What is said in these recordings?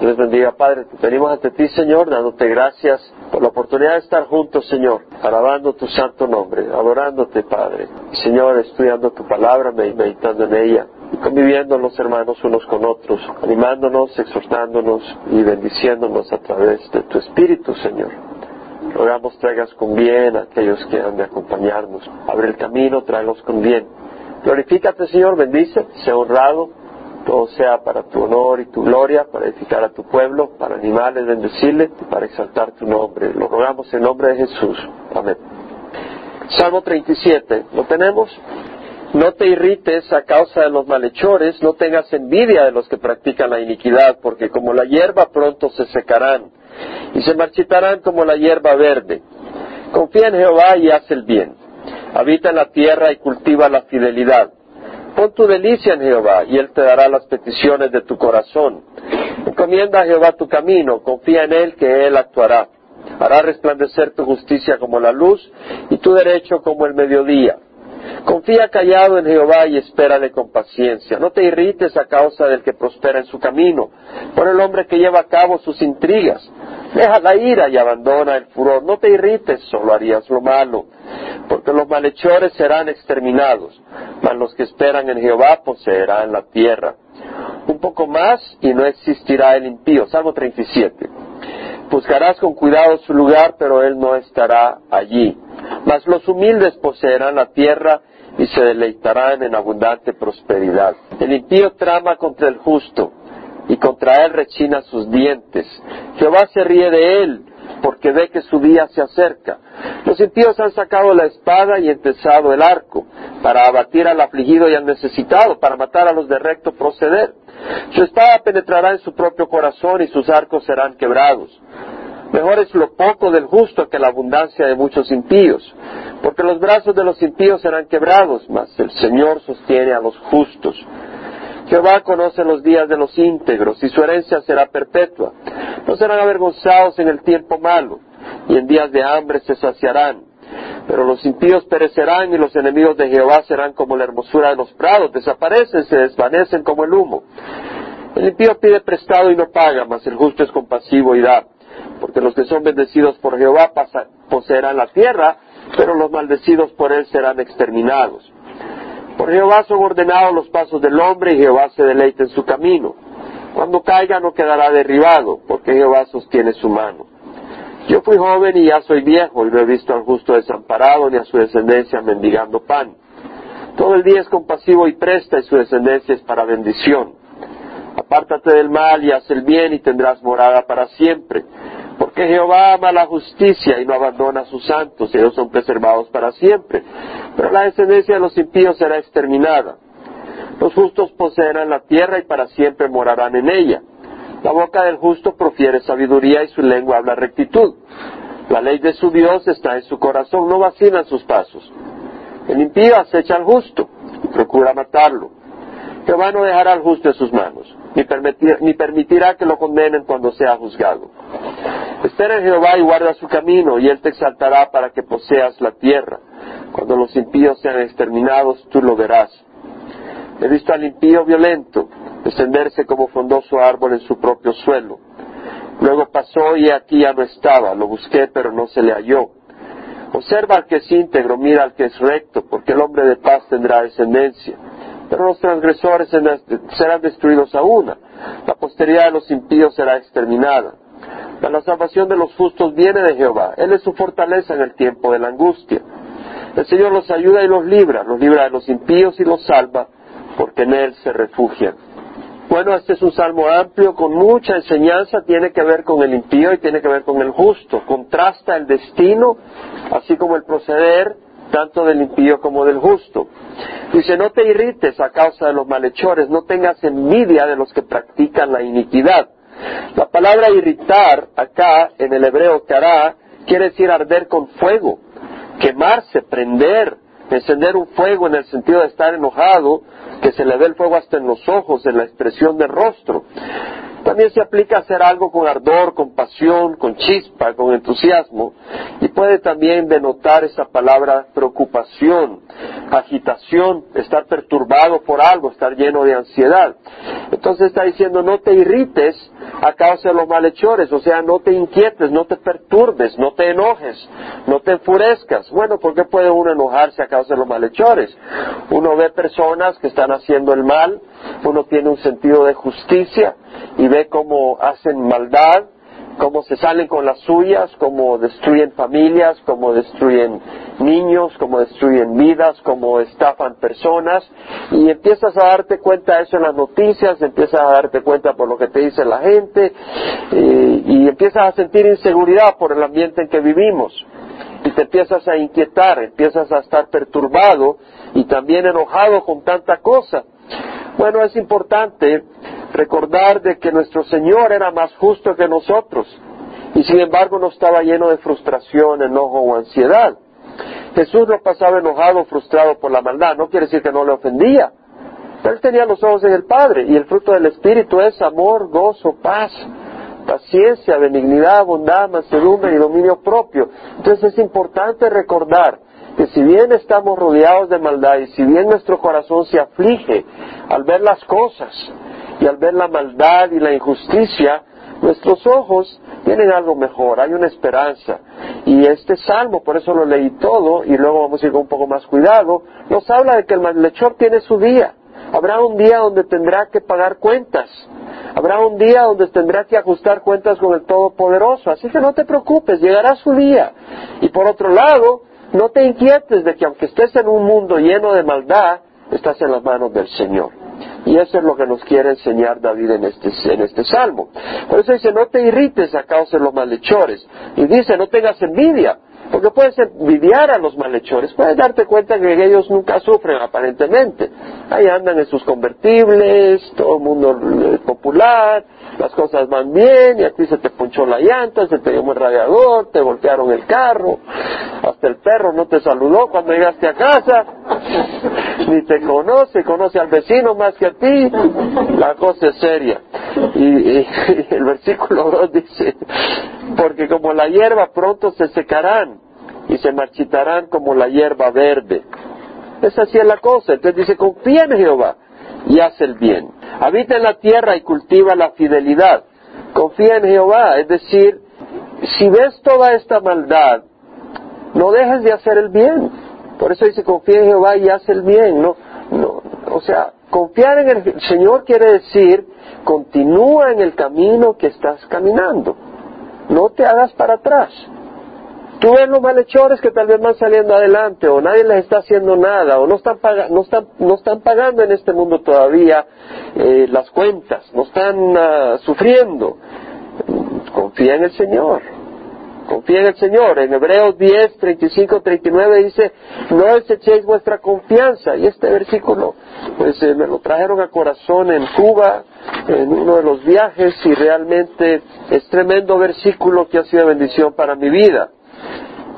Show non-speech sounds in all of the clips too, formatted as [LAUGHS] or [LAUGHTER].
Dios bendiga, Padre. Venimos ante ti, Señor, dándote gracias por la oportunidad de estar juntos, Señor, alabando tu santo nombre, adorándote, Padre. Señor, estudiando tu palabra, meditando en ella, conviviendo los hermanos unos con otros, animándonos, exhortándonos y bendiciéndonos a través de tu Espíritu, Señor. Rogamos traigas con bien a aquellos que han de acompañarnos. Abre el camino, tráelos con bien. Glorifícate, Señor, bendice, sea honrado todo sea para tu honor y tu gloria, para edificar a tu pueblo, para animarles, bendecirle y para exaltar tu nombre. Lo rogamos en nombre de Jesús. Amén. Salmo 37, ¿lo tenemos? No te irrites a causa de los malhechores, no tengas envidia de los que practican la iniquidad, porque como la hierba pronto se secarán y se marchitarán como la hierba verde. Confía en Jehová y haz el bien. Habita en la tierra y cultiva la fidelidad Pon tu delicia en Jehová y Él te dará las peticiones de tu corazón. Encomienda a Jehová tu camino, confía en Él que Él actuará. Hará resplandecer tu justicia como la luz y tu derecho como el mediodía. Confía callado en Jehová y espérale con paciencia. No te irrites a causa del que prospera en su camino, por el hombre que lleva a cabo sus intrigas. Deja la ira y abandona el furor. No te irrites, solo harías lo malo, porque los malhechores serán exterminados, mas los que esperan en Jehová poseerán la tierra. Un poco más y no existirá el impío. Salmo 37. Buscarás con cuidado su lugar, pero él no estará allí. Mas los humildes poseerán la tierra y se deleitarán en abundante prosperidad. El impío trama contra el justo y contra él rechina sus dientes. Jehová se ríe de él porque ve que su día se acerca. Los impíos han sacado la espada y empezado el arco para abatir al afligido y al necesitado, para matar a los de recto proceder. Su espada penetrará en su propio corazón y sus arcos serán quebrados. Mejor es lo poco del justo que la abundancia de muchos impíos, porque los brazos de los impíos serán quebrados, mas el Señor sostiene a los justos. Jehová conoce los días de los íntegros y su herencia será perpetua. No serán avergonzados en el tiempo malo, y en días de hambre se saciarán. Pero los impíos perecerán y los enemigos de Jehová serán como la hermosura de los prados, desaparecen, se desvanecen como el humo. El impío pide prestado y no paga, mas el justo es compasivo y da porque los que son bendecidos por Jehová poseerán la tierra, pero los maldecidos por él serán exterminados. Por Jehová son ordenados los pasos del hombre y Jehová se deleita en su camino. Cuando caiga no quedará derribado, porque Jehová sostiene su mano. Yo fui joven y ya soy viejo, y no he visto al justo desamparado ni a su descendencia mendigando pan. Todo el día es compasivo y presta, y su descendencia es para bendición. Apártate del mal y haz el bien y tendrás morada para siempre. Porque Jehová ama la justicia y no abandona a sus santos, ellos son preservados para siempre. Pero la descendencia de los impíos será exterminada. Los justos poseerán la tierra y para siempre morarán en ella. La boca del justo profiere sabiduría y su lengua habla rectitud. La ley de su Dios está en su corazón, no vacilan sus pasos. El impío acecha al justo y procura matarlo. Jehová no dejará al justo en sus manos, ni, permitirá que lo condenen cuando sea juzgado. Espera en Jehová y guarda su camino, y Él te exaltará para que poseas la tierra. Cuando los impíos sean exterminados, tú lo verás. He visto al impío violento descenderse como frondoso árbol en su propio suelo. Luego pasó y aquí ya no estaba. Lo busqué, pero no se le halló. Observa al que es íntegro, mira al que es recto, porque el hombre de paz tendrá descendencia. Los transgresores serán destruidos a una. La posteridad de los impíos será exterminada. La salvación de los justos viene de Jehová. Él es su fortaleza en el tiempo de la angustia. El Señor los ayuda y los libra, los libra de los impíos y los salva, porque en Él se refugian. Bueno, este es un salmo amplio con mucha enseñanza, tiene que ver con el impío y tiene que ver con el justo. Contrasta el destino, así como el proceder, tanto del impío como del justo. Dice, no te irrites a causa de los malhechores, no tengas envidia de los que practican la iniquidad la palabra irritar acá en el hebreo kará quiere decir arder con fuego, quemarse, prender, encender un fuego en el sentido de estar enojado, que se le ve el fuego hasta en los ojos, en la expresión del rostro. También se aplica a hacer algo con ardor, con pasión, con chispa, con entusiasmo, y puede también denotar esa palabra preocupación, agitación, estar perturbado por algo, estar lleno de ansiedad. Entonces está diciendo, no te irrites a causa de los malhechores, o sea, no te inquietes, no te perturbes, no te enojes, no te enfurezcas. Bueno, ¿por qué puede uno enojarse a causa de los malhechores? Uno ve personas que están haciendo el mal, uno tiene un sentido de justicia y ve cómo hacen maldad, cómo se salen con las suyas, cómo destruyen familias, cómo destruyen niños, cómo destruyen vidas, cómo estafan personas, y empiezas a darte cuenta de eso en las noticias, empiezas a darte cuenta por lo que te dice la gente, eh, y empiezas a sentir inseguridad por el ambiente en que vivimos, y te empiezas a inquietar, empiezas a estar perturbado y también enojado con tanta cosa. Bueno, es importante recordar de que nuestro Señor era más justo que nosotros y sin embargo no estaba lleno de frustración, enojo o ansiedad. Jesús no pasaba enojado, frustrado por la maldad, no quiere decir que no le ofendía, pero él tenía los ojos en el Padre y el fruto del Espíritu es amor, gozo, paz, paciencia, benignidad, bondad, mansedumbre y dominio propio. Entonces es importante recordar que si bien estamos rodeados de maldad y si bien nuestro corazón se aflige al ver las cosas, y al ver la maldad y la injusticia, nuestros ojos tienen algo mejor, hay una esperanza. Y este salmo, por eso lo leí todo, y luego vamos a ir con un poco más cuidado, nos habla de que el malhechor tiene su día. Habrá un día donde tendrá que pagar cuentas. Habrá un día donde tendrá que ajustar cuentas con el Todopoderoso. Así que no te preocupes, llegará su día. Y por otro lado, no te inquietes de que aunque estés en un mundo lleno de maldad, estás en las manos del Señor. Y eso es lo que nos quiere enseñar David en este, en este salmo. Por eso dice, no te irrites a causa de los malhechores. Y dice, no tengas envidia. Porque puedes envidiar a los malhechores, puedes darte cuenta que ellos nunca sufren aparentemente. Ahí andan en sus convertibles, todo el mundo es popular, las cosas van bien y a ti se te punchó la llanta, se te dio el radiador, te voltearon el carro, hasta el perro no te saludó cuando llegaste a casa, [LAUGHS] ni te conoce, conoce al vecino más que a ti, la cosa es seria. Y, [LAUGHS] el versículo 2 dice, porque como la hierba pronto se secarán y se marchitarán como la hierba verde. Esa así es la cosa. Entonces dice, confía en Jehová y haz el bien. Habita en la tierra y cultiva la fidelidad. Confía en Jehová. Es decir, si ves toda esta maldad, no dejes de hacer el bien. Por eso dice, confía en Jehová y haz el bien. No, no, o sea, confiar en el Señor quiere decir, continúa en el camino que estás caminando. No te hagas para atrás. Tú ves los malhechores que tal vez van saliendo adelante o nadie les está haciendo nada o no están, no están, no están pagando en este mundo todavía eh, las cuentas, no están ah, sufriendo. Confía en el Señor. Confía en el Señor. En Hebreos 10, 35, 39 dice, no desechéis vuestra confianza. Y este versículo, pues eh, me lo trajeron a corazón en Cuba, en uno de los viajes, y realmente es tremendo versículo que ha sido bendición para mi vida.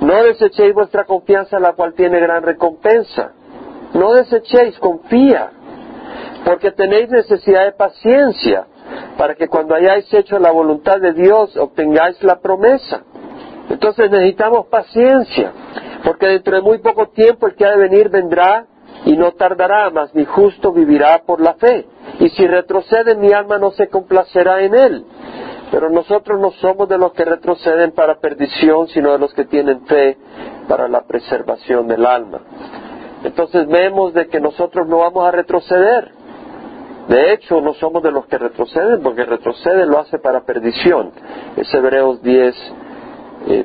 No desechéis vuestra confianza, la cual tiene gran recompensa. No desechéis, confía, porque tenéis necesidad de paciencia, para que cuando hayáis hecho la voluntad de Dios obtengáis la promesa. Entonces necesitamos paciencia, porque dentro de muy poco tiempo el que ha de venir vendrá y no tardará, mas mi justo vivirá por la fe. Y si retrocede mi alma no se complacerá en él. Pero nosotros no somos de los que retroceden para perdición, sino de los que tienen fe para la preservación del alma. Entonces vemos de que nosotros no vamos a retroceder. De hecho, no somos de los que retroceden, porque retrocede lo hace para perdición. Es Hebreos 10,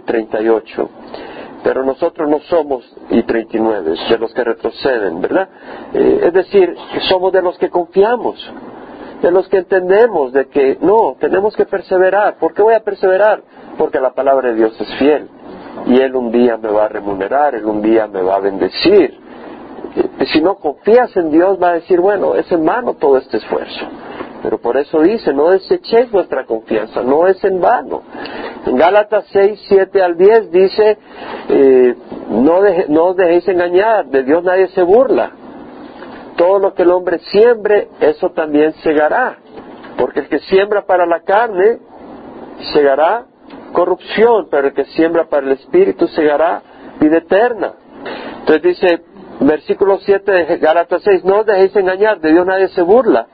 38. Eh, Pero nosotros no somos, y 39, de los que retroceden, ¿verdad? Eh, es decir, somos de los que confiamos de los que entendemos de que no, tenemos que perseverar. ¿Por qué voy a perseverar? Porque la palabra de Dios es fiel y Él un día me va a remunerar, Él un día me va a bendecir. Si no confías en Dios, va a decir, bueno, es en vano todo este esfuerzo. Pero por eso dice, no desechéis vuestra confianza, no es en vano. En Gálatas 6, 7 al 10 dice, eh, no, no os dejéis engañar, de Dios nadie se burla todo lo que el hombre siembre, eso también segará. Porque el que siembra para la carne segará corrupción, pero el que siembra para el espíritu segará vida eterna. Entonces dice, versículo 7 de Gálatas 6, no os dejéis engañar, de Dios nadie se burla,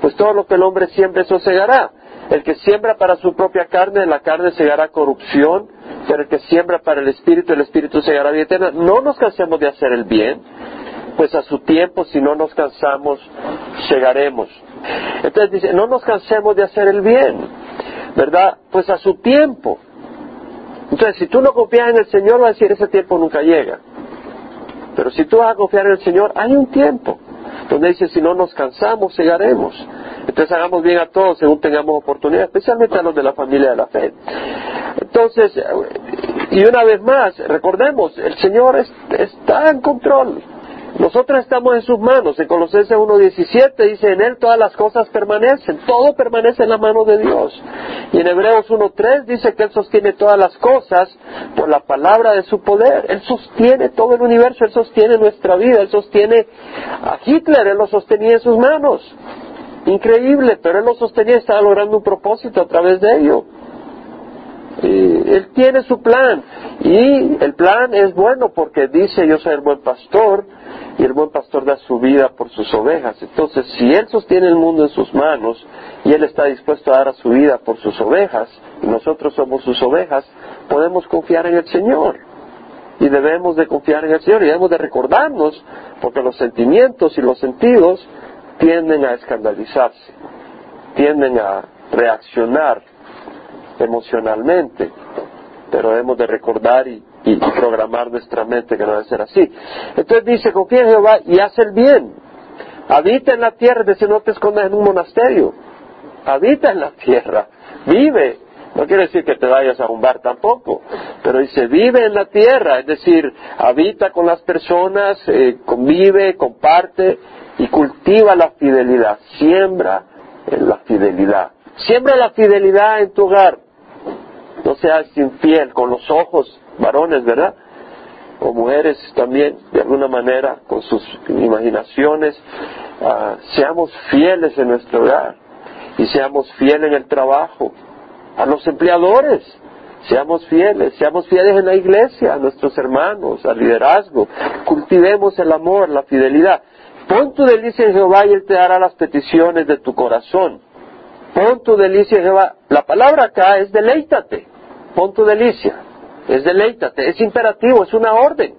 pues todo lo que el hombre siempre eso segará. El que siembra para su propia carne, la carne segará corrupción, pero el que siembra para el espíritu, el espíritu segará vida eterna. No nos cansemos de hacer el bien, pues a su tiempo, si no nos cansamos, llegaremos. Entonces dice, no nos cansemos de hacer el bien, ¿verdad? Pues a su tiempo. Entonces, si tú no confías en el Señor, va a decir, ese tiempo nunca llega. Pero si tú vas a confiar en el Señor, hay un tiempo donde dice, si no nos cansamos, llegaremos. Entonces hagamos bien a todos según tengamos oportunidad, especialmente a los de la familia de la fe. Entonces, y una vez más, recordemos, el Señor está en control. Nosotros estamos en sus manos. En Colosenses 1.17 dice, en Él todas las cosas permanecen. Todo permanece en la mano de Dios. Y en Hebreos 1.3 dice que Él sostiene todas las cosas por la palabra de su poder. Él sostiene todo el universo, Él sostiene nuestra vida, Él sostiene a Hitler, Él lo sostenía en sus manos. Increíble, pero Él lo sostenía y estaba logrando un propósito a través de ello. Y él tiene su plan y el plan es bueno porque dice yo soy el buen pastor y el buen pastor da su vida por sus ovejas. Entonces, si Él sostiene el mundo en sus manos y Él está dispuesto a dar a su vida por sus ovejas, y nosotros somos sus ovejas, podemos confiar en el Señor. Y debemos de confiar en el Señor y debemos de recordarnos, porque los sentimientos y los sentidos tienden a escandalizarse, tienden a reaccionar emocionalmente, pero debemos de recordar y y, programar nuestra mente que no debe ser así. Entonces dice, confía en Jehová y haz el bien. Habita en la tierra, es decir, no te escondas en un monasterio. Habita en la tierra, vive. No quiere decir que te vayas a un bar tampoco, pero dice, vive en la tierra, es decir, habita con las personas, eh, convive, comparte y cultiva la fidelidad, siembra la fidelidad. Siembra la fidelidad en tu hogar. No seas infiel con los ojos varones, ¿verdad? O mujeres también, de alguna manera, con sus imaginaciones, ah, seamos fieles en nuestro hogar y seamos fieles en el trabajo. A los empleadores, seamos fieles, seamos fieles en la iglesia, a nuestros hermanos, al liderazgo, cultivemos el amor, la fidelidad. Pon tu delicia en Jehová y Él te dará las peticiones de tu corazón. Pon tu delicia en Jehová. La palabra acá es deleítate. Pon tu delicia es deleítate, es imperativo, es una orden.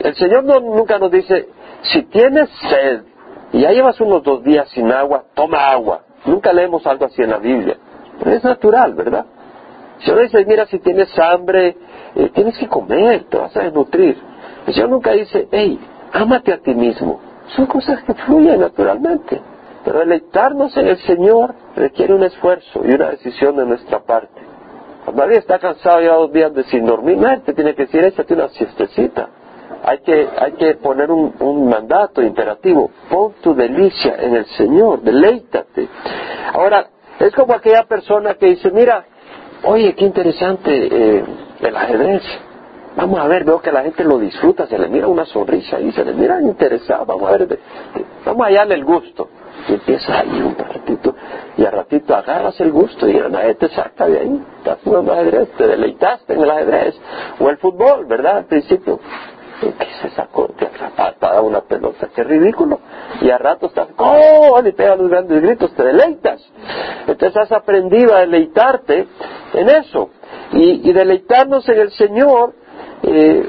El Señor no, nunca nos dice, si tienes sed y ya llevas unos dos días sin agua, toma agua. Nunca leemos algo así en la Biblia. Pero es natural, ¿verdad? Si uno dice, mira, si tienes hambre, eh, tienes que comer, te vas a desnutrir. El Señor nunca dice, hey, ámate a ti mismo. Son cosas que fluyen naturalmente. Pero deleitarnos en el Señor requiere un esfuerzo y una decisión de nuestra parte. Alguien está cansado ya dos días de sin dormir, no, te tiene que decir, échate una siestecita. Hay que, hay que poner un, un mandato imperativo. Pon tu delicia en el Señor, deleítate. Ahora, es como aquella persona que dice, mira, oye, qué interesante eh, el ajedrez. Vamos a ver, veo que la gente lo disfruta, se le mira una sonrisa y se le mira interesado, vamos a ver, vamos a hallarle el gusto. Y empiezas ahí un ratito, y al ratito agarras el gusto y nadie te saca de ahí. Estás jugando ajedrez, te deleitaste en el ajedrez. O el fútbol, ¿verdad? Al principio, ¿qué se sacó? Te atrapa una pelota, qué ridículo. Y al rato estás, ¡oh! Y pega los grandes gritos, te deleitas. Entonces has aprendido a deleitarte en eso. Y, deleitarnos en el Señor eh,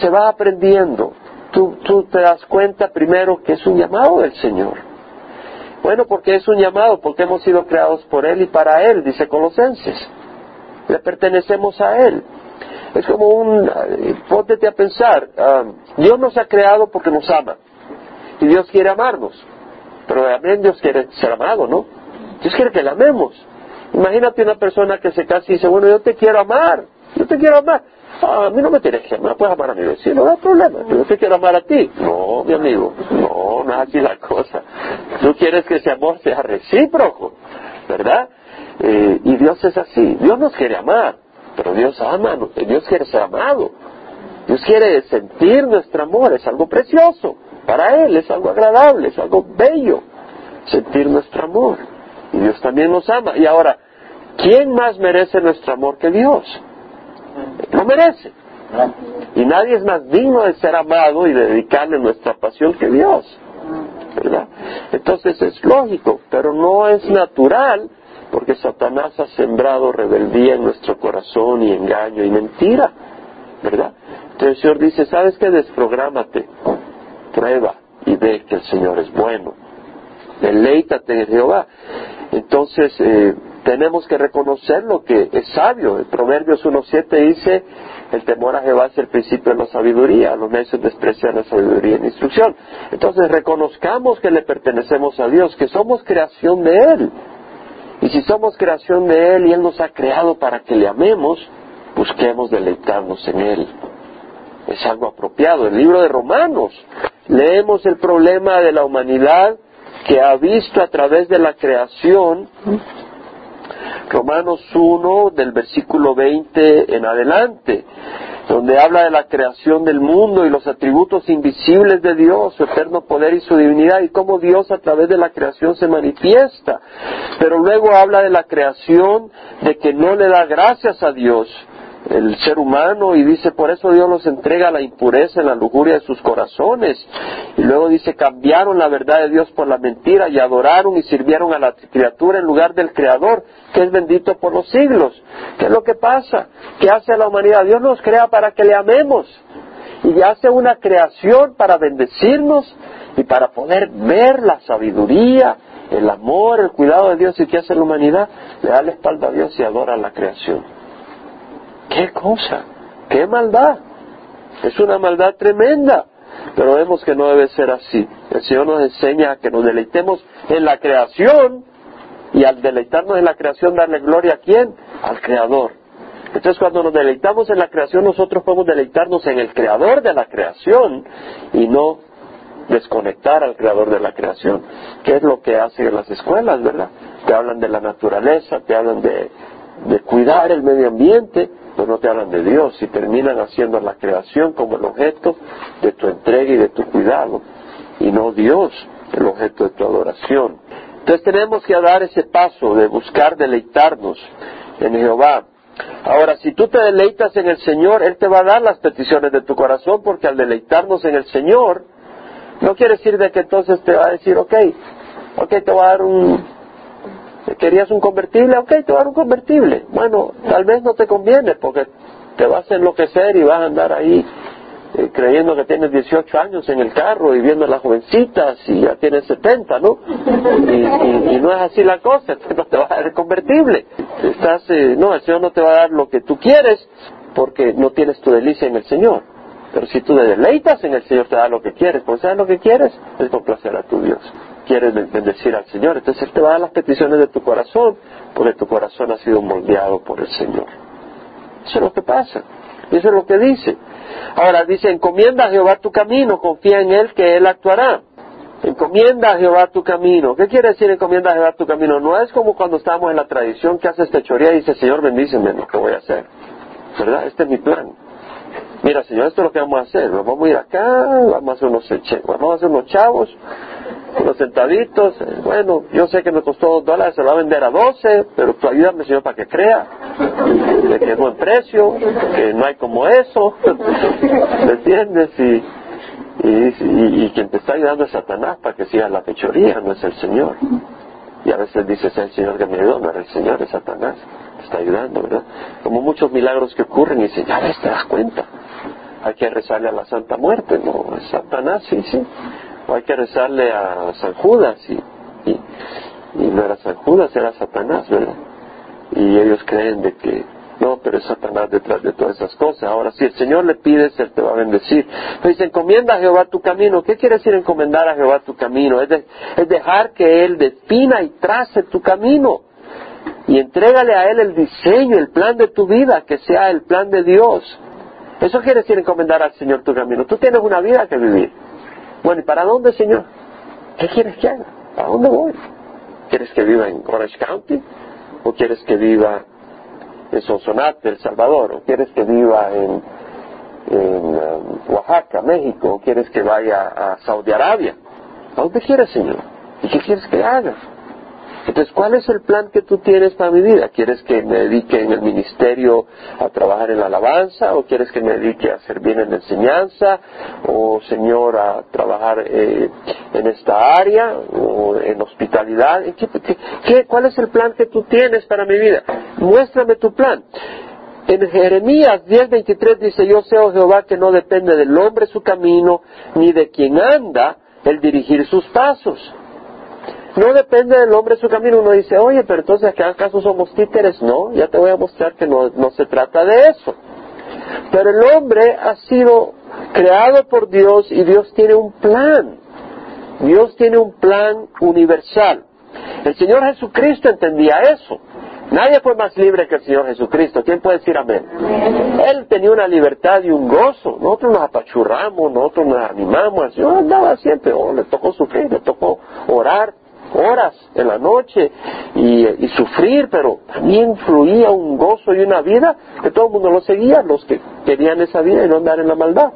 se va aprendiendo. Tú, tú te das cuenta primero que es un llamado del Señor bueno, porque es un llamado, porque hemos sido creados por Él y para Él, dice Colosenses. Le pertenecemos a Él. Es como un, eh, póntete a pensar, ah, Dios nos ha creado porque nos ama. Y Dios quiere amarnos. Pero también Dios quiere ser amado, ¿no? Dios quiere que le amemos. Imagínate una persona que se casa y dice, bueno, yo te quiero amar, yo te quiero amar. Ah, a mí no me tienes que amar, puedes amar a mi vecino, no hay problema, yo te quiero amar a ti. No, mi amigo, no, no es así la cosa. Tú quieres que ese amor sea recíproco, ¿verdad? Eh, y Dios es así, Dios nos quiere amar, pero Dios ama, Dios quiere ser amado. Dios quiere sentir nuestro amor, es algo precioso. Para Él es algo agradable, es algo bello sentir nuestro amor. Y Dios también nos ama. Y ahora, ¿quién más merece nuestro amor que Dios? Lo merece. Y nadie es más digno de ser amado y de dedicarle nuestra pasión que Dios. ¿Verdad? Entonces es lógico, pero no es natural porque Satanás ha sembrado rebeldía en nuestro corazón y engaño y mentira. ¿Verdad? Entonces el Señor dice, ¿sabes qué? Desprográmate, prueba y ve que el Señor es bueno. Deleítate en Jehová. Entonces, eh, tenemos que reconocer lo que es sabio. El Proverbios 1.7 dice, el temor a Jehová es el principio de la sabiduría, los necios desprecian la sabiduría la instrucción. Entonces reconozcamos que le pertenecemos a Dios, que somos creación de Él. Y si somos creación de Él y Él nos ha creado para que le amemos, busquemos deleitarnos en Él. Es algo apropiado. El libro de Romanos leemos el problema de la humanidad que ha visto a través de la creación Romanos 1 del versículo 20 en adelante, donde habla de la creación del mundo y los atributos invisibles de Dios, su eterno poder y su divinidad y cómo Dios a través de la creación se manifiesta. Pero luego habla de la creación de que no le da gracias a Dios el ser humano y dice, por eso Dios los entrega a la impureza, en la lujuria de sus corazones. Y luego dice, cambiaron la verdad de Dios por la mentira y adoraron y sirvieron a la criatura en lugar del Creador, que es bendito por los siglos. ¿Qué es lo que pasa? ¿Qué hace la humanidad? Dios nos crea para que le amemos y hace una creación para bendecirnos y para poder ver la sabiduría, el amor, el cuidado de Dios y qué hace la humanidad, le da la espalda a Dios y adora la creación. ¿Qué cosa? ¿Qué maldad? Es una maldad tremenda. Pero vemos que no debe ser así. El Señor nos enseña que nos deleitemos en la creación y al deleitarnos en la creación darle gloria a quién? Al Creador. Entonces cuando nos deleitamos en la creación nosotros podemos deleitarnos en el Creador de la creación y no desconectar al Creador de la creación, ¿Qué es lo que hacen en las escuelas, ¿verdad? Te hablan de la naturaleza, te hablan de, de cuidar el medio ambiente, pues no te hablan de Dios y terminan haciendo la creación como el objeto de tu entrega y de tu cuidado y no Dios el objeto de tu adoración. Entonces tenemos que dar ese paso de buscar deleitarnos en Jehová. Ahora, si tú te deleitas en el Señor, Él te va a dar las peticiones de tu corazón, porque al deleitarnos en el Señor, no quiere decir de que entonces te va a decir, ok, ok, te va a dar un, ¿Querías un convertible? Ok, te voy a dar un convertible. Bueno, tal vez no te conviene porque te vas a enloquecer y vas a andar ahí eh, creyendo que tienes 18 años en el carro y viendo a las jovencitas y ya tienes 70, ¿no? Y, no es así la cosa, [LAUGHS] no te va a dar el convertible. Estás, eh, no, el Señor no te va a dar lo que tú quieres porque no tienes tu delicia en el Señor. Pero si tú te deleitas en el Señor, te da lo que quieres. Porque ¿sabes lo que quieres? Es complacer a tu Dios quieres bendecir al Señor. Entonces Él te va a dar las peticiones de tu corazón, porque tu corazón ha sido moldeado por el Señor. Eso es lo que pasa. Eso es lo que dice. Ahora dice, encomienda a Jehová tu camino, confía en Él que Él actuará. Encomienda a Jehová tu camino. ¿Qué quiere decir encomienda a Jehová tu camino? No es como cuando estamos en la tradición que haces techoría y dice, Señor, bendíceme lo que voy a hacer. ¿Verdad? Este es mi plan. Mira, Señor, esto es lo que vamos a hacer. vamos a ir acá, vamos a hacer unos, vamos a hacer unos chavos, unos centavitos. Bueno, yo sé que me costó dos dólares, se lo va a vender a doce, pero tú ayúdame, Señor, para que crea de que es buen precio, que no hay como eso. [LAUGHS] ¿Me entiendes? Y, y, quien te está ayudando es Satanás para que sigas la pechoría, no es el Señor. Y a veces dices, es el Señor que me ayudó, no es el Señor, es Satanás. Te está ayudando, ¿verdad? Como muchos milagros que ocurren y dices, ya ves, te das cuenta hay que rezarle a la Santa Muerte, no, es Satanás, sí, sí. Hay que rezarle a San Judas, y, y, no era San Judas, era Satanás, ¿verdad? Y ellos creen de que, no, pero es Satanás detrás de todas esas cosas. Ahora, si el Señor le pide, Él te va a bendecir. Entonces, encomienda a Jehová tu camino. ¿Qué quiere decir encomendar a Jehová tu camino? Es, es dejar que Él defina y trace tu camino. Y entrégale a Él el diseño, el plan de tu vida, que sea el plan de Dios. Eso quiere decir encomendar al Señor tu camino. Tú tienes una vida que vivir. Bueno, ¿y para dónde, Señor? ¿Qué quieres que haga? ¿A dónde voy? ¿Quieres que viva en Orange County? ¿O quieres que viva en Sonsonate, El Salvador? ¿O quieres que viva en, um, Oaxaca, México? ¿O quieres que vaya a Saudi Arabia? ¿A dónde quieres, Señor? ¿Y qué quieres que haga? Entonces, ¿cuál es el plan que tú tienes para mi vida? ¿Quieres que me dedique en el ministerio a trabajar en la alabanza? ¿O quieres que me dedique a servir en enseñanza? ¿O, Señor, a trabajar eh, en esta área? ¿O en hospitalidad? cuál es el plan que tú tienes para mi vida? Muéstrame tu plan. En Jeremías 10:23 dice, yo sé, oh Jehová, que no depende del hombre su camino, ni de quien anda el dirigir sus pasos. No depende del hombre su camino. Uno dice, oye, pero entonces acaso somos títeres? No, ya te voy a mostrar que no, no se trata de eso. Pero el hombre ha sido creado por Dios y Dios tiene un plan. Dios tiene un plan universal. El Señor Jesucristo entendía eso. Nadie fue más libre que el Señor Jesucristo. ¿Quién puede decir amén? Él tenía una libertad y un gozo. Nosotros nos apachurramos, nosotros nos animamos. El Señor andaba siempre, oh, le tocó sufrir, le tocó orar horas en la noche y, sufrir, pero también fluía un gozo y una vida que todo el mundo lo seguía, los que querían esa vida y no andar en la maldad.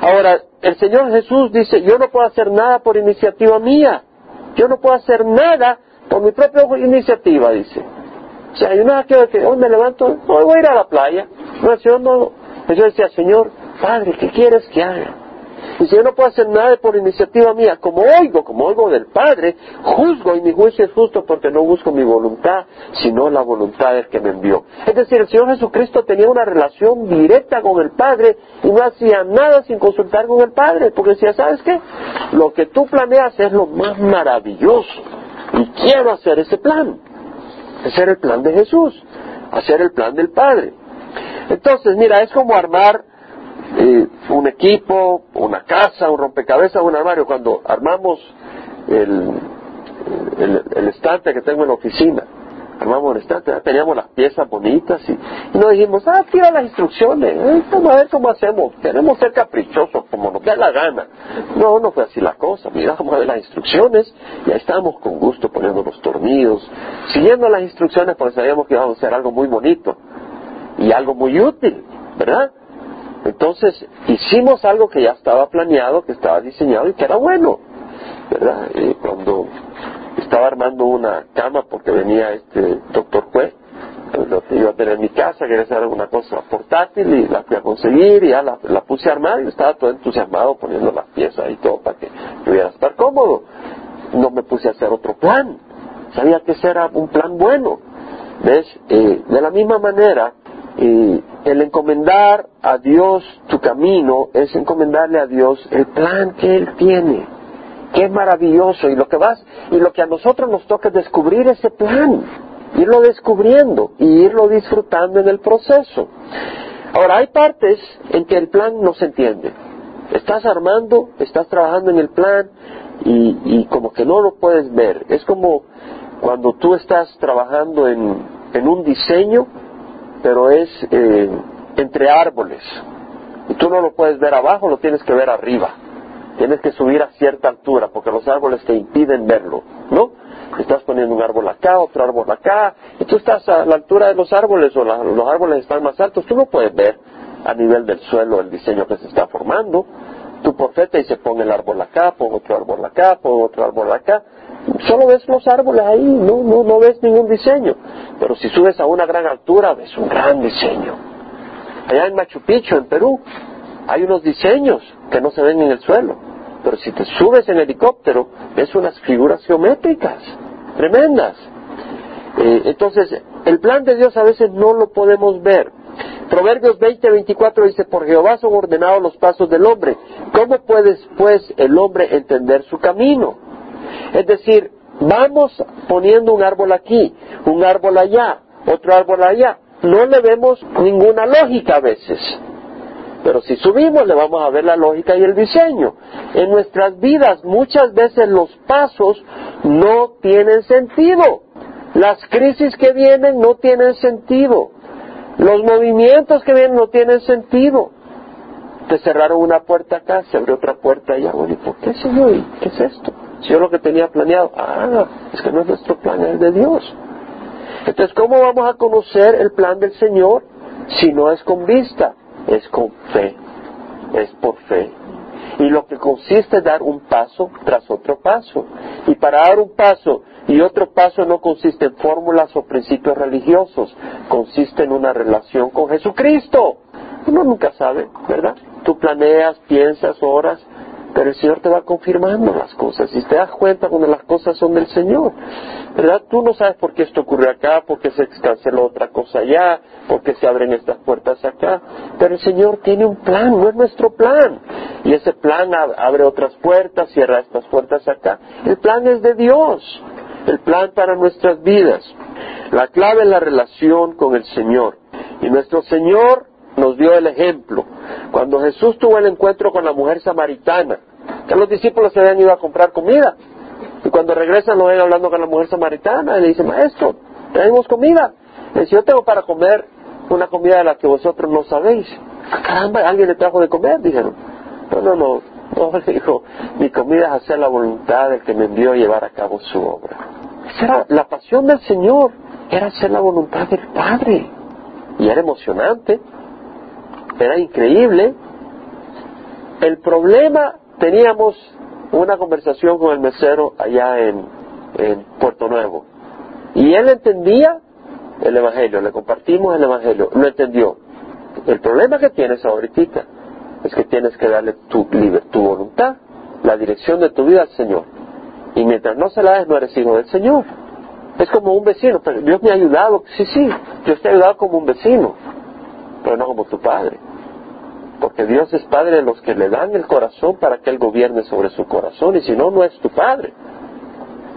Ahora, el Señor Jesús dice, yo no puedo hacer nada por iniciativa mía, yo no puedo hacer nada por mi propia iniciativa, dice. O sea, hay una que, hoy me levanto, hoy voy a ir a la playa. No, yo no. Yo decía, Señor, Padre, ¿qué quieres que haga? Y si yo no puedo hacer nada por iniciativa mía, como oigo, como oigo del Padre, juzgo y mi juicio es justo porque no busco mi voluntad, sino la voluntad del que me envió. Es decir, el Señor Jesucristo tenía una relación directa con el Padre y no hacía nada sin consultar con el Padre, porque decía, ¿sabes qué? Lo que tú planeas es lo más maravilloso y quiero hacer ese plan hacer el plan de Jesús, hacer el plan del Padre. Entonces, mira, es como armar eh, un equipo, una casa, un rompecabezas, un armario. Cuando armamos el, el estante que tengo en la oficina, armamos el estante, teníamos las piezas bonitas y, nos dijimos, ah, tira las instrucciones, eh, vamos a ver cómo hacemos, queremos ser caprichosos como nos da la gana. No, no fue así la cosa, miramos a ver las instrucciones y ahí estábamos con gusto poniendo los tornillos, siguiendo las instrucciones porque sabíamos que íbamos a hacer algo muy bonito y algo muy útil, ¿verdad? Entonces hicimos algo que ya estaba planeado, que estaba diseñado y que era bueno, ¿verdad? Cuando estaba armando una cama porque venía este doctor Cue, lo que iba a tener en mi casa, quería hacer alguna cosa portátil y la fui a conseguir y ya la, puse a armar y estaba todo entusiasmado poniendo las piezas y todo para que pudiera estar cómodo. No me puse a hacer otro plan, sabía que ese era un plan bueno. ¿Ves? Eh, de la misma manera, eh, el encomendar a Dios tu camino es encomendarle a Dios el plan que Él tiene. Qué maravilloso. Y lo que vas, y lo que a nosotros nos toca es descubrir ese plan, irlo descubriendo y irlo disfrutando en el proceso. Ahora, hay partes en que el plan no se entiende. Estás armando, estás trabajando en el plan y, como que no lo puedes ver. Es como cuando tú estás trabajando en, un diseño, pero es eh, entre árboles. Y tú no lo puedes ver abajo, lo tienes que ver arriba. Tienes que subir a cierta altura porque los árboles te impiden verlo, ¿no? Estás poniendo un árbol acá, otro árbol acá, y tú estás a la altura de los árboles o los árboles están más altos, tú no puedes ver a nivel del suelo el diseño que se está formando. Tu profeta y se pone el árbol acá, pon otro árbol acá, pon otro árbol acá. Solo ves los árboles ahí, no, no, no ves ningún diseño. Pero si subes a una gran altura, ves un gran diseño. Allá en Machu Picchu, en Perú, hay unos diseños que no se ven en el suelo pero si te subes en helicóptero, ves unas figuras geométricas tremendas. Eh, entonces, el plan de Dios a veces no lo podemos ver. Proverbios 20, 24 dice, por Jehová son ordenados los pasos del hombre. ¿Cómo puede pues el hombre entender su camino? Es decir, vamos poniendo un árbol aquí, un árbol allá, otro árbol allá. No le vemos ninguna lógica a veces. Pero si subimos le vamos a ver la lógica y el diseño. En nuestras vidas muchas veces los pasos no tienen sentido. Las crisis que vienen no tienen sentido. Los movimientos que vienen no tienen sentido. Te cerraron una puerta acá, se abrió otra puerta allá. Bueno, ¿y por qué, Señor? ¿Qué es esto? Si yo lo que tenía planeado, ah, es que no es nuestro plan, es de Dios. Entonces, ¿cómo vamos a conocer el plan del Señor si no es con vista? es con fe, es por fe. Y lo que consiste es dar un paso tras otro paso. Y para dar un paso y otro paso no consiste en fórmulas o principios religiosos, consiste en una relación con Jesucristo. Uno nunca sabe, ¿verdad? Tú planeas, piensas, oras, pero el Señor te va confirmando las cosas y te das cuenta cuando las cosas son del Señor. ¿Verdad? Tú no sabes por qué esto ocurre acá, por qué se canceló otra cosa allá, por qué se abren estas puertas acá, pero el Señor tiene un plan, no es nuestro plan. Y ese plan abre otras puertas, cierra estas puertas acá. El plan es de Dios, el plan para nuestras vidas. La clave es la relación con el Señor. Y nuestro Señor nos dio el ejemplo. Cuando Jesús tuvo el encuentro con la mujer samaritana, que los discípulos se habían ido a comprar comida, y cuando regresan lo ven hablando con la mujer samaritana, y le dice, maestro, tenemos comida. Le dice, yo tengo para comer una comida de la que vosotros no sabéis. Ah, caramba, alguien le trajo de comer, dijeron. No, no, no, no, [LAUGHS] le dijo, mi comida es hacer la voluntad del que me envió a llevar a cabo su obra. Esa era la pasión del Señor, era hacer la voluntad del Padre. Y era emocionante era increíble. El problema, teníamos una conversación con el mesero allá en, Puerto Nuevo. Y él entendía el Evangelio, le compartimos el Evangelio, lo entendió. El problema que tienes ahorita es que tienes que darle tu, tu voluntad, la dirección de tu vida al Señor. Y mientras no se la des, no eres hijo del Señor. Es como un vecino, pero Dios me ha ayudado, sí, sí, Dios te ha ayudado como un vecino, pero no como tu padre porque Dios es Padre de los que le dan el corazón para que Él gobierne sobre su corazón, y si no, no es tu Padre.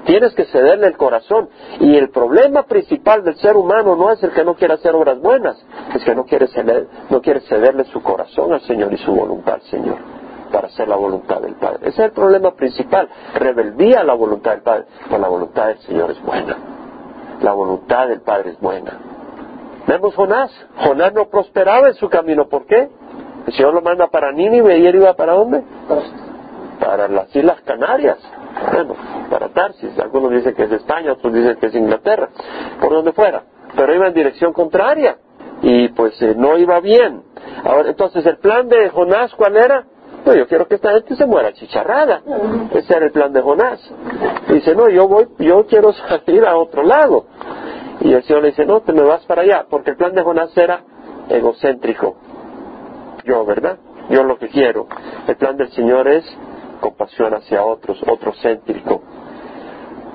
Tienes que cederle el corazón. Y el problema principal del ser humano no es el que no quiere hacer obras buenas, es que no quiere, ceder, no quiere cederle su corazón al Señor y su voluntad al Señor para hacer la voluntad del Padre. Ese es el problema principal. Rebeldía la voluntad del Padre. Pero la voluntad del Señor es buena. La voluntad del Padre es buena. Vemos Jonás. Jonás no prosperaba en su camino. ¿Por qué? El Señor lo manda para Nínive y él iba para dónde? Para las Islas Canarias. Bueno, para Tarsis. Algunos dicen que es España, otros dicen que es Inglaterra. Por donde fuera. Pero iba en dirección contraria. Y pues eh, no iba bien. Ahora, entonces, el plan de Jonás, ¿cuál era? No, yo quiero que esta gente se muera chicharrada. Ese era el plan de Jonás. dice, no, yo voy, yo quiero [LAUGHS] salir a otro lado. Y el Señor le dice, no, te me vas para allá, porque el plan de Jonás era egocéntrico yo, ¿verdad? Yo lo que quiero. El plan del Señor es compasión hacia otros, otrocéntrico.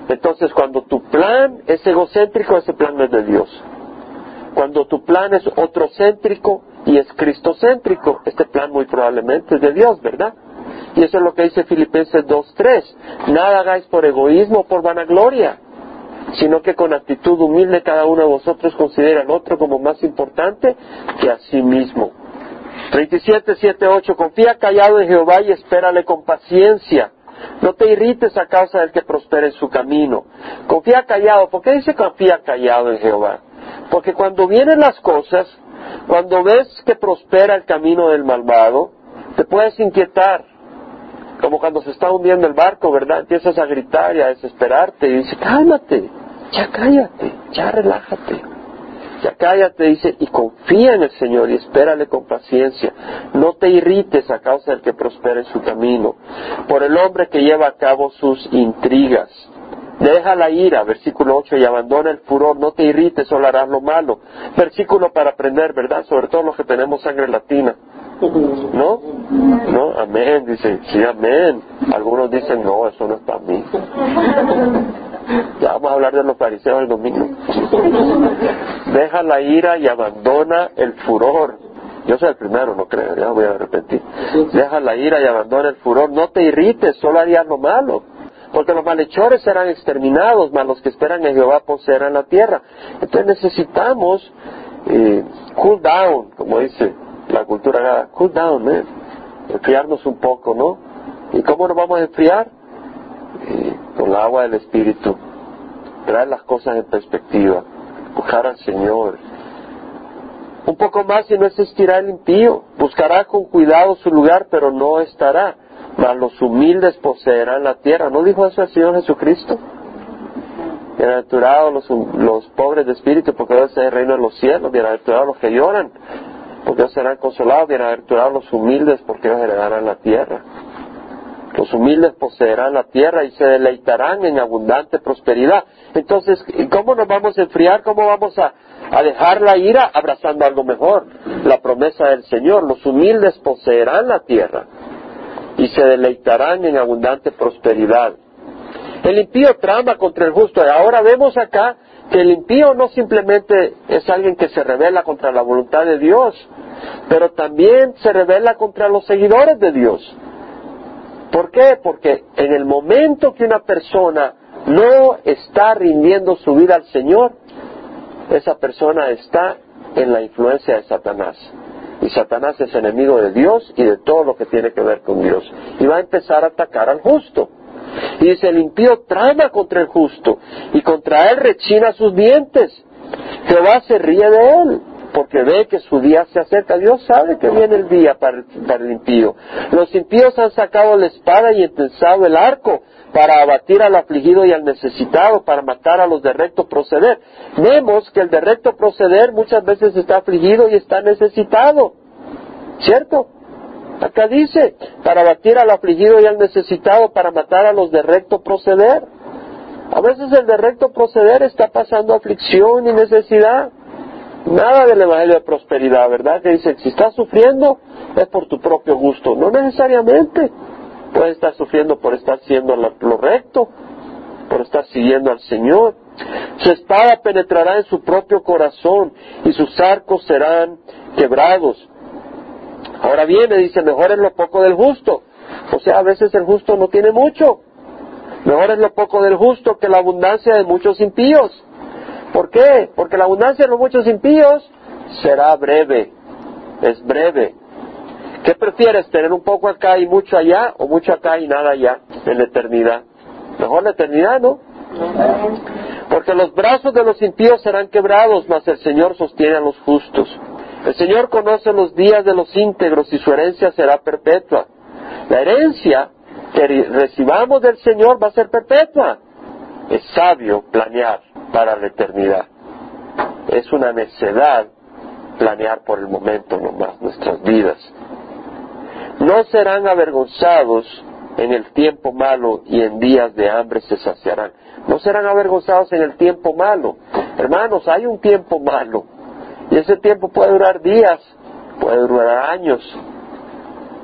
Entonces, cuando tu plan es egocéntrico, ese plan no es de Dios. Cuando tu plan es otrocéntrico y es cristocéntrico, este plan muy probablemente es de Dios, ¿verdad? Y eso es lo que dice Filipenses 2.3. Nada hagáis por egoísmo o por vanagloria, sino que con actitud humilde cada uno de vosotros considera al otro como más importante que a sí mismo. 37, 7, 8. Confía callado en Jehová y espérale con paciencia. No te irrites a causa del que prospere en su camino. Confía callado. ¿Por qué dice confía callado en Jehová? Porque cuando vienen las cosas, cuando ves que prospera el camino del malvado, te puedes inquietar. Como cuando se está hundiendo el barco, ¿verdad? Empiezas a gritar y a desesperarte y dices, cálmate, ya cállate, ya relájate. Cállate, dice, y confía en el Señor y espérale con paciencia. No te irrites a causa del que prospera en su camino, por el hombre que lleva a cabo sus intrigas. Deja la ira, versículo 8, y abandona el furor, no te irrites, solo harás lo malo. Versículo para aprender, ¿verdad? Sobre todo los que tenemos sangre latina. ¿No? ¿No? Amén, dice, sí, amén. Algunos dicen, no, eso no es para mí. Ya vamos a hablar de los fariseos el domingo. Deja la ira y abandona el furor. Yo soy el primero, no creo, ya voy a repetir. Deja la ira y abandona el furor. No te irrites, solo harías lo malo. Porque los malhechores serán exterminados, mas los que esperan en Jehová poseerán la tierra. Entonces necesitamos eh, cool down, como dice la cultura cool down, man. Enfriarnos un poco, ¿no? ¿Y cómo nos vamos a enfriar? Con agua del Espíritu, traer las cosas en perspectiva, buscar al Señor. Un poco más y no existirá el impío, buscará con cuidado su lugar, pero no estará. Mas los humildes poseerán la tierra. ¿No dijo eso el Señor Jesucristo? Bienaventurados los, los pobres de espíritu, porque Dios es el reino de los cielos. Bienaventurados los que lloran, porque ellos serán consolados. Bienaventurados los humildes, porque ellos heredarán la tierra. Los humildes poseerán la tierra y se deleitarán en abundante prosperidad. Entonces, ¿cómo nos vamos a enfriar? ¿Cómo vamos a, dejar la ira abrazando algo mejor? La promesa del Señor. Los humildes poseerán la tierra y se deleitarán en abundante prosperidad. El impío trama contra el justo. Y ahora vemos acá que el impío no simplemente es alguien que se revela contra la voluntad de Dios, pero también se revela contra los seguidores de Dios. ¿Por qué? Porque en el momento que una persona no está rindiendo su vida al Señor, esa persona está en la influencia de Satanás. Y Satanás es enemigo de Dios y de todo lo que tiene que ver con Dios. Y va a empezar a atacar al justo. Y dice, el impío trama contra el justo y contra él rechina sus dientes. Jehová se ríe de él porque ve que su día se acerca. Dios sabe que viene el día para, el impío. Los impíos han sacado la espada y entensado el arco para abatir al afligido y al necesitado, para matar a los de recto proceder. Vemos que el de recto proceder muchas veces está afligido y está necesitado. ¿Cierto? Acá dice, para batir al afligido y al necesitado, para matar a los de recto proceder. A veces el de recto proceder está pasando aflicción y necesidad. Nada del Evangelio de prosperidad, ¿verdad? Que dice, si estás sufriendo es por tu propio gusto. No necesariamente. Puedes estar sufriendo por estar haciendo lo recto, por estar siguiendo al Señor. Su espada penetrará en su propio corazón y sus arcos serán quebrados. Ahora viene, dice, mejor es lo poco del justo. O sea, a veces el justo no tiene mucho. Mejor es lo poco del justo que la abundancia de muchos impíos. ¿Por qué? Porque la abundancia de los muchos impíos será breve. Es breve. ¿Qué prefieres? ¿Tener un poco acá y mucho allá o mucho acá y nada allá en la eternidad? Mejor la eternidad, ¿no? Porque los brazos de los impíos serán quebrados, mas el Señor sostiene a los justos. El Señor conoce los días de los íntegros y su herencia será perpetua. La herencia que recibamos del Señor va a ser perpetua. Es sabio planear para la eternidad. Es una necedad planear por el momento nomás nuestras vidas. No serán avergonzados en el tiempo malo y en días de hambre se saciarán. No serán avergonzados en el tiempo malo. Hermanos, hay un tiempo malo. Y ese tiempo puede durar días, puede durar años.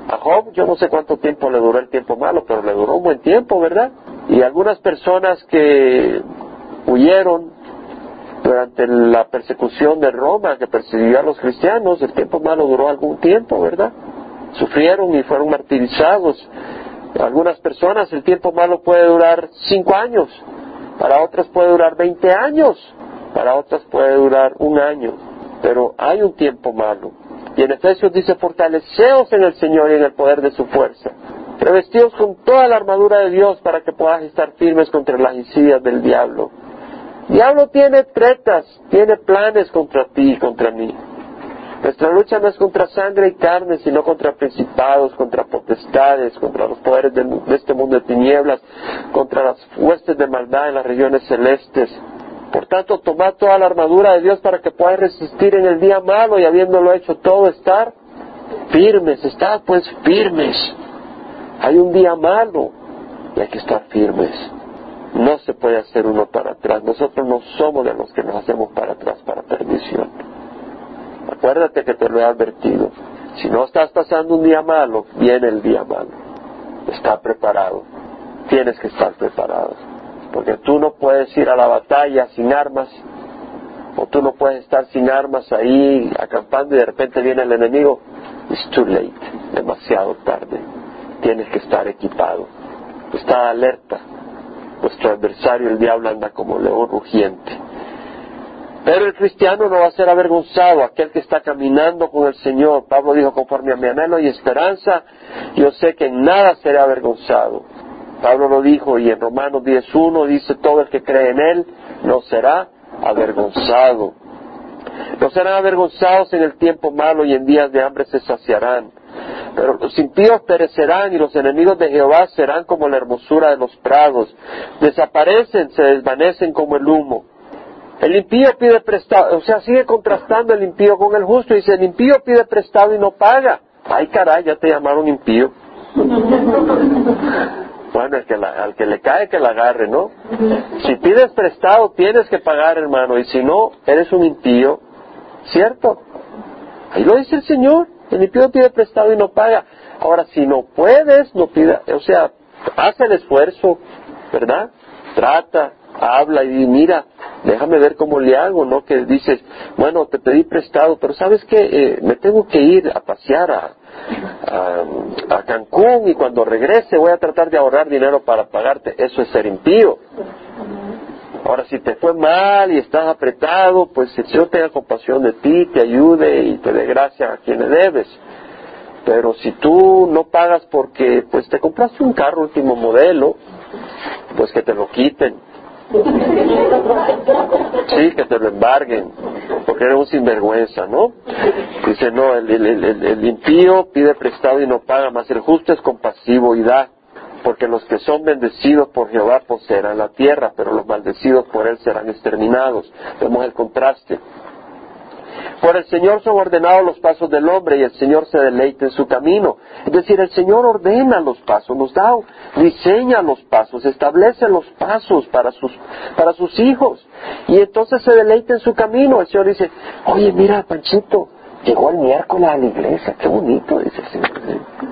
A Job yo no sé cuánto tiempo le duró el tiempo malo, pero le duró un buen tiempo, ¿verdad? Y algunas personas que huyeron durante la persecución de Roma que persiguió a los cristianos, el tiempo malo duró algún tiempo, ¿verdad? Sufrieron y fueron martirizados. Algunas personas el tiempo malo puede durar cinco años, para otras puede durar veinte años, para otras puede durar un año pero hay un tiempo malo. Y en Efesios dice, fortaleceos en el Señor y en el poder de su fuerza. Revestidos con toda la armadura de Dios para que puedas estar firmes contra las insidias del diablo. Diablo tiene tretas, tiene planes contra ti y contra mí. Nuestra lucha no es contra sangre y carne, sino contra principados, contra potestades, contra los poderes de, este mundo de tinieblas, contra las huestes de maldad en las regiones celestes. Por tanto, tomad toda la armadura de Dios para que puedas resistir en el día malo y habiéndolo hecho todo, estar firmes, estar pues firmes. Hay un día malo y hay que estar firmes. No se puede hacer uno para atrás. Nosotros no somos de los que nos hacemos para atrás para perdición. Acuérdate que te lo he advertido. Si no estás pasando un día malo, viene el día malo. Está preparado. Tienes que estar preparado. Porque tú no puedes ir a la batalla sin armas, o tú no puedes estar sin armas ahí acampando y de repente viene el enemigo. It's too late, demasiado tarde. Tienes que estar equipado. Está alerta. Nuestro adversario, el diablo, anda como león rugiente. Pero el cristiano no va a ser avergonzado, aquel que está caminando con el Señor. Pablo dijo, conforme a mi anhelo y esperanza, yo sé que en nada seré avergonzado. Pablo lo dijo y en Romanos 10.1 dice, todo el que cree en Él no será avergonzado. No serán avergonzados en el tiempo malo y en días de hambre se saciarán. Pero los impíos perecerán y los enemigos de Jehová serán como la hermosura de los prados. Desaparecen, se desvanecen como el humo. El impío pide prestado, o sea, sigue contrastando el impío con el justo. Dice, el impío pide prestado y no paga. Ay, caray, ya te llamaron impío. [LAUGHS] Bueno, el que al que le cae que la agarre, ¿no? Si pides prestado tienes que pagar, hermano, y si no, eres un impío, ¿cierto? Ahí lo dice el Señor, el impío pide prestado y no paga. Ahora, si no puedes, no pida, o sea, haz el esfuerzo, ¿verdad? Trata, habla y mira, déjame ver cómo le hago, ¿no? Que dices, bueno, te pedí prestado, pero sabes que eh, me tengo que ir a pasear a, a, Cancún y cuando regrese voy a tratar de ahorrar dinero para pagarte. Eso es ser impío. Ahora, si te fue mal y estás apretado, pues el Señor tenga compasión de ti, te ayude y te dé gracia a quien le debes. Pero si tú no pagas porque pues te compraste un carro último modelo, pues que te lo quiten Sí, que te lo embarguen, porque eres un sinvergüenza, ¿no? Dice, no, el, el, impío pide prestado y no paga, más el justo es compasivo y da, porque los que son bendecidos por Jehová poseerán la tierra, pero los maldecidos por él serán exterminados. Vemos el contraste. Por el Señor son ordenados los pasos del hombre y el Señor se deleita en su camino. Es decir, el Señor ordena los pasos, nos da, diseña los pasos, establece los pasos para sus, para sus hijos. Y entonces se deleita en su camino. El Señor dice, oye, mira, Panchito, llegó el miércoles a la iglesia, qué bonito, dice el Señor.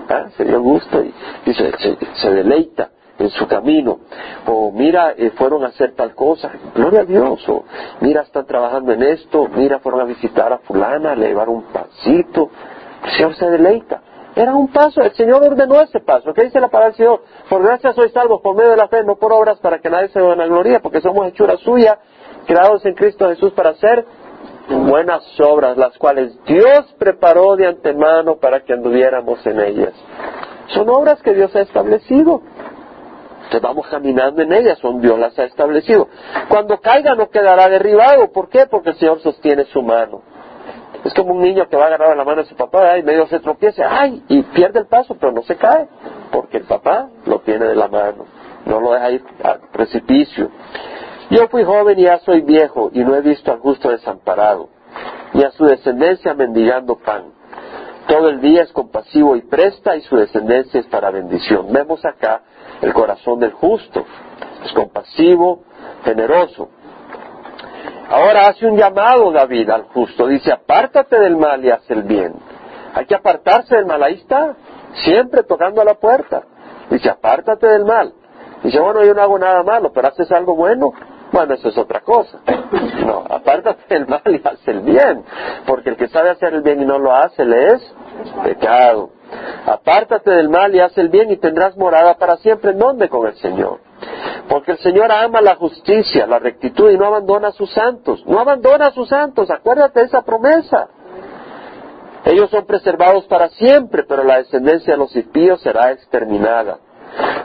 ¿Ah? Se dio gusto y se deleita en su camino. O mira, eh, fueron a hacer tal cosa, gloria a Dios. O mira, están trabajando en esto, mira, fueron a visitar a fulana, le llevaron un pasito. El Señor se deleita. Era un paso, el Señor ordenó ese paso. ¿Qué dice la palabra del Señor? Por gracia sois salvos por medio de la fe, no por obras para que nadie se gloria, porque somos hechura suya, creados en Cristo Jesús para hacer buenas obras, las cuales Dios preparó de antemano para que anduviéramos en ellas. Son obras que Dios ha establecido vamos caminando en ellas, son Dios las ha establecido. Cuando caiga no quedará derribado. ¿Por qué? Porque el Señor sostiene su mano. Es como un niño que va a agarrar la mano de su papá y medio se tropieza, ¡ay! y pierde el paso, pero no se cae, porque el papá lo tiene de la mano, no lo deja ir al precipicio. Yo fui joven y ya soy viejo y no he visto al justo desamparado, ni a su descendencia mendigando pan. Todo el día es compasivo y presta y su descendencia es para bendición. Vemos acá el corazón del justo. Es compasivo, generoso. Ahora hace un llamado David al justo. Dice, apártate del mal y haz el bien. Hay que apartarse del mal. Ahí está, siempre tocando a la puerta. Dice, apártate del mal. Dice, bueno, yo no hago nada malo, pero haces algo bueno. Bueno, eso es otra cosa. No, apártate del mal y haz el bien. Porque el que sabe hacer el bien y no lo hace, le es pecado. Apártate del mal y haz el bien y tendrás morada para siempre. ¿En dónde? Con el Señor. Porque el Señor ama la justicia, la rectitud y no abandona a sus santos. No abandona a sus santos. Acuérdate de esa promesa. Ellos son preservados para siempre, pero la descendencia de los impíos será exterminada.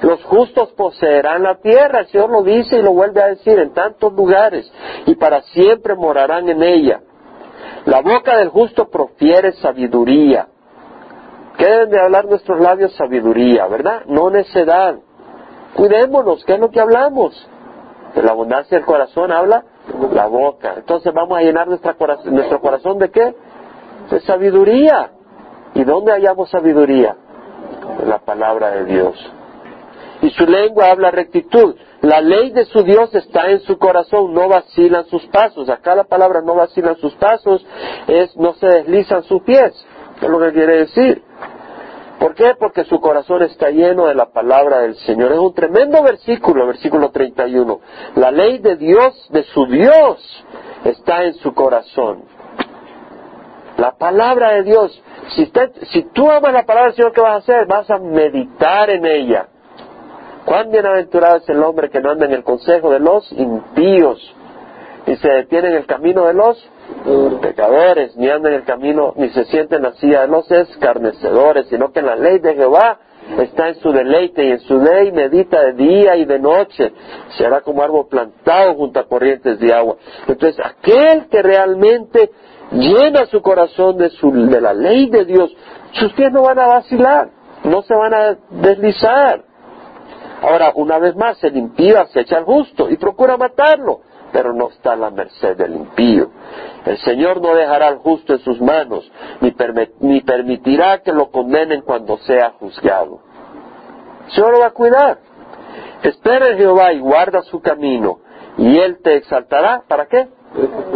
Los justos poseerán la tierra, el Señor lo dice y lo vuelve a decir en tantos lugares, y para siempre morarán en ella. La boca del justo profiere sabiduría, ¿Qué deben de hablar nuestros labios? Sabiduría, ¿verdad? No necedad. Cuidémonos, ¿qué es lo que hablamos? De la abundancia del corazón habla la boca. Entonces vamos a llenar nuestro corazón de qué? De sabiduría. ¿Y dónde hallamos sabiduría? En la palabra de Dios. Y su lengua habla rectitud. La ley de su Dios está en su corazón, no vacilan sus pasos. Acá la palabra no vacilan sus pasos es no se deslizan sus pies. ¿Qué es lo que quiere decir? ¿Por qué? Porque su corazón está lleno de la palabra del Señor. Es un tremendo versículo, versículo 31. La ley de Dios, de su Dios, está en su corazón. La palabra de Dios. Si, si tú amas la palabra del Señor, ¿qué vas a hacer? Vas a meditar en ella. Cuán bienaventurado es el hombre que no anda en el consejo de los impíos, y se detiene en el camino de los pecadores, ni anda en el camino, ni se siente en la silla de los escarnecedores, sino que en la ley de Jehová está en su deleite y en su ley medita de día y de noche. Será como árbol plantado junto a corrientes de agua. Entonces, aquel que realmente llena su corazón de, su, de la ley de Dios, sus pies no van a vacilar, no se van a deslizar. Ahora, una vez más, el impío acecha al justo y procura matarlo pero no está a la merced del impío. El Señor no dejará al justo en sus manos, ni, permitirá que lo condenen cuando sea juzgado. El Señor lo va a cuidar. Espera en Jehová y guarda su camino, y Él te exaltará. ¿Para qué?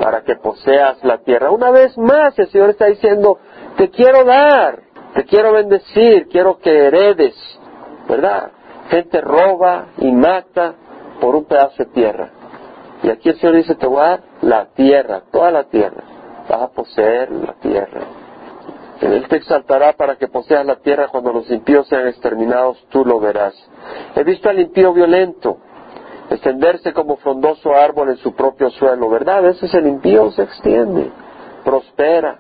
Para que poseas la tierra. Una vez más el Señor está diciendo, te quiero dar, te quiero bendecir, quiero que heredes, ¿verdad? Gente roba y mata por un pedazo de tierra. Y aquí el Señor dice, te voy a la tierra, toda la tierra. Vas a poseer la tierra. Él te exaltará para que poseas la tierra cuando los impíos sean exterminados, tú lo verás. He visto al impío violento extenderse como frondoso árbol en su propio suelo, ¿verdad? A veces el impío se extiende, prospera.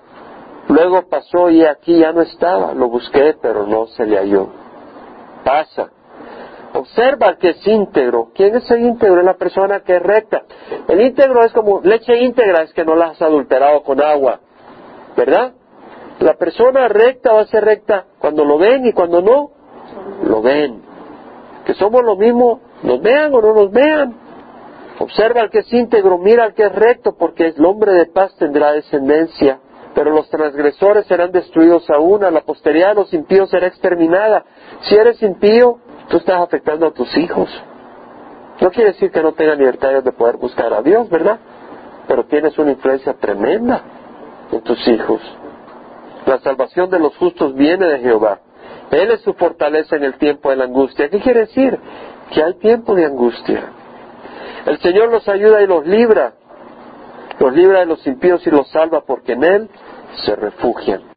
Luego pasó y aquí ya no estaba, lo busqué pero no se le halló. Pasa, Observa que es íntegro. ¿Quién es el íntegro? Es la persona que es recta. El íntegro es como leche íntegra, es que no la has adulterado con agua. ¿Verdad? La persona recta va a ser recta cuando lo ven y cuando no, lo ven. Que somos lo mismo, nos vean o no nos vean. Observa al que es íntegro, mira al que es recto, porque el hombre de paz tendrá descendencia. Pero los transgresores serán destruidos a la posteridad de los impíos será exterminada. Si eres impío, tú estás afectando a tus hijos. No quiere decir que no tengan libertad de poder buscar a Dios, ¿verdad? Pero tienes una influencia tremenda en tus hijos. La salvación de los justos viene de Jehová. Él es su fortaleza en el tiempo de la angustia. ¿Qué quiere decir? Que hay tiempo de angustia. El Señor los ayuda y los libra. Los libra de los impíos y los salva porque en Él se refugian.